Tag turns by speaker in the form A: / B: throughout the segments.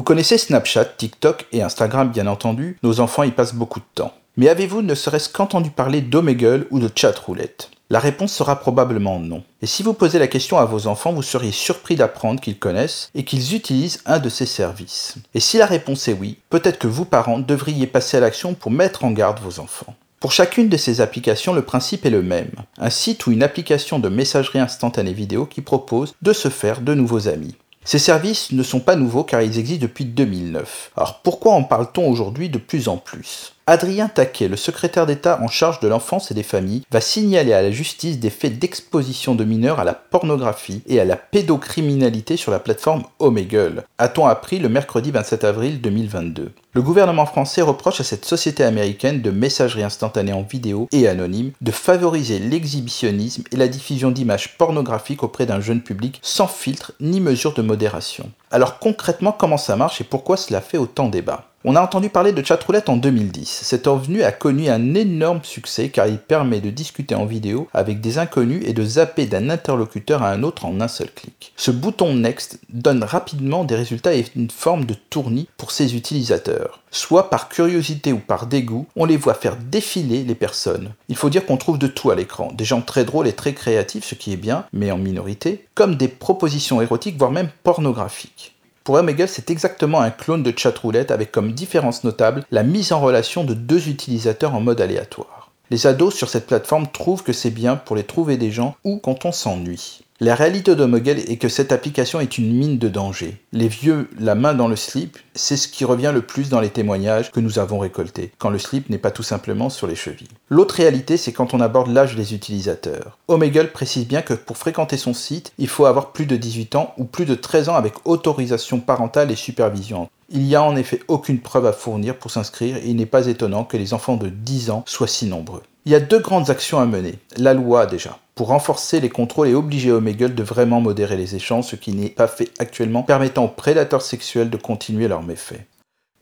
A: Vous connaissez Snapchat, TikTok et Instagram bien entendu, nos enfants y passent beaucoup de temps. Mais avez-vous ne serait-ce qu'entendu parler d'Omegle ou de chatroulette? La réponse sera probablement non. Et si vous posez la question à vos enfants, vous seriez surpris d'apprendre qu'ils connaissent et qu'ils utilisent un de ces services. Et si la réponse est oui, peut-être que vous parents devriez passer à l'action pour mettre en garde vos enfants. Pour chacune de ces applications, le principe est le même. Un site ou une application de messagerie instantanée vidéo qui propose de se faire de nouveaux amis. Ces services ne sont pas nouveaux car ils existent depuis 2009. Alors pourquoi en parle-t-on aujourd'hui de plus en plus? Adrien Taquet, le secrétaire d'État en charge de l'enfance et des familles, va signaler à la justice des faits d'exposition de mineurs à la pornographie et à la pédocriminalité sur la plateforme Omegle, a-t-on appris le mercredi 27 avril 2022. Le gouvernement français reproche à cette société américaine de messagerie instantanée en vidéo et anonyme de favoriser l'exhibitionnisme et la diffusion d'images pornographiques auprès d'un jeune public sans filtre ni mesure de modération. Alors concrètement, comment ça marche et pourquoi cela fait autant débat? On a entendu parler de chatroulette en 2010. Cet revenu a connu un énorme succès car il permet de discuter en vidéo avec des inconnus et de zapper d'un interlocuteur à un autre en un seul clic. Ce bouton Next donne rapidement des résultats et une forme de tournis pour ses utilisateurs. Soit par curiosité ou par dégoût, on les voit faire défiler les personnes. Il faut dire qu'on trouve de tout à l'écran, des gens très drôles et très créatifs, ce qui est bien, mais en minorité, comme des propositions érotiques, voire même pornographiques. Pour Omegle, c'est exactement un clone de chatroulette avec comme différence notable la mise en relation de deux utilisateurs en mode aléatoire. Les ados sur cette plateforme trouvent que c'est bien pour les trouver des gens ou quand on s'ennuie. La réalité d'Omegle est que cette application est une mine de danger. Les vieux, la main dans le slip, c'est ce qui revient le plus dans les témoignages que nous avons récoltés, quand le slip n'est pas tout simplement sur les chevilles. L'autre réalité, c'est quand on aborde l'âge des utilisateurs. Omegle précise bien que pour fréquenter son site, il faut avoir plus de 18 ans ou plus de 13 ans avec autorisation parentale et supervision. Il n'y a en effet aucune preuve à fournir pour s'inscrire et il n'est pas étonnant que les enfants de 10 ans soient si nombreux. Il y a deux grandes actions à mener. La loi déjà, pour renforcer les contrôles et obliger Omegle de vraiment modérer les échanges, ce qui n'est pas fait actuellement, permettant aux prédateurs sexuels de continuer leurs méfaits.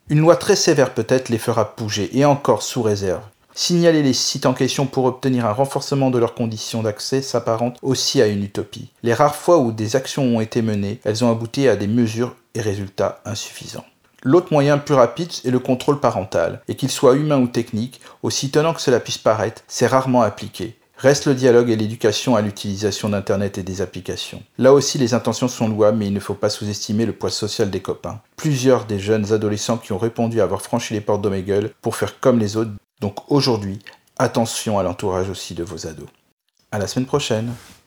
A: Une loi très sévère peut-être les fera bouger, et encore sous réserve. Signaler les sites en question pour obtenir un renforcement de leurs conditions d'accès s'apparente aussi à une utopie. Les rares fois où des actions ont été menées, elles ont abouti à des mesures et résultats insuffisants. L'autre moyen plus rapide est le contrôle parental, et qu'il soit humain ou technique, aussi étonnant que cela puisse paraître, c'est rarement appliqué. Reste le dialogue et l'éducation à l'utilisation d'Internet et des applications. Là aussi, les intentions sont louables, mais il ne faut pas sous-estimer le poids social des copains. Plusieurs des jeunes adolescents qui ont répondu à avoir franchi les portes d'Omegle pour faire comme les autres. Donc aujourd'hui, attention à l'entourage aussi de vos ados. À la semaine prochaine!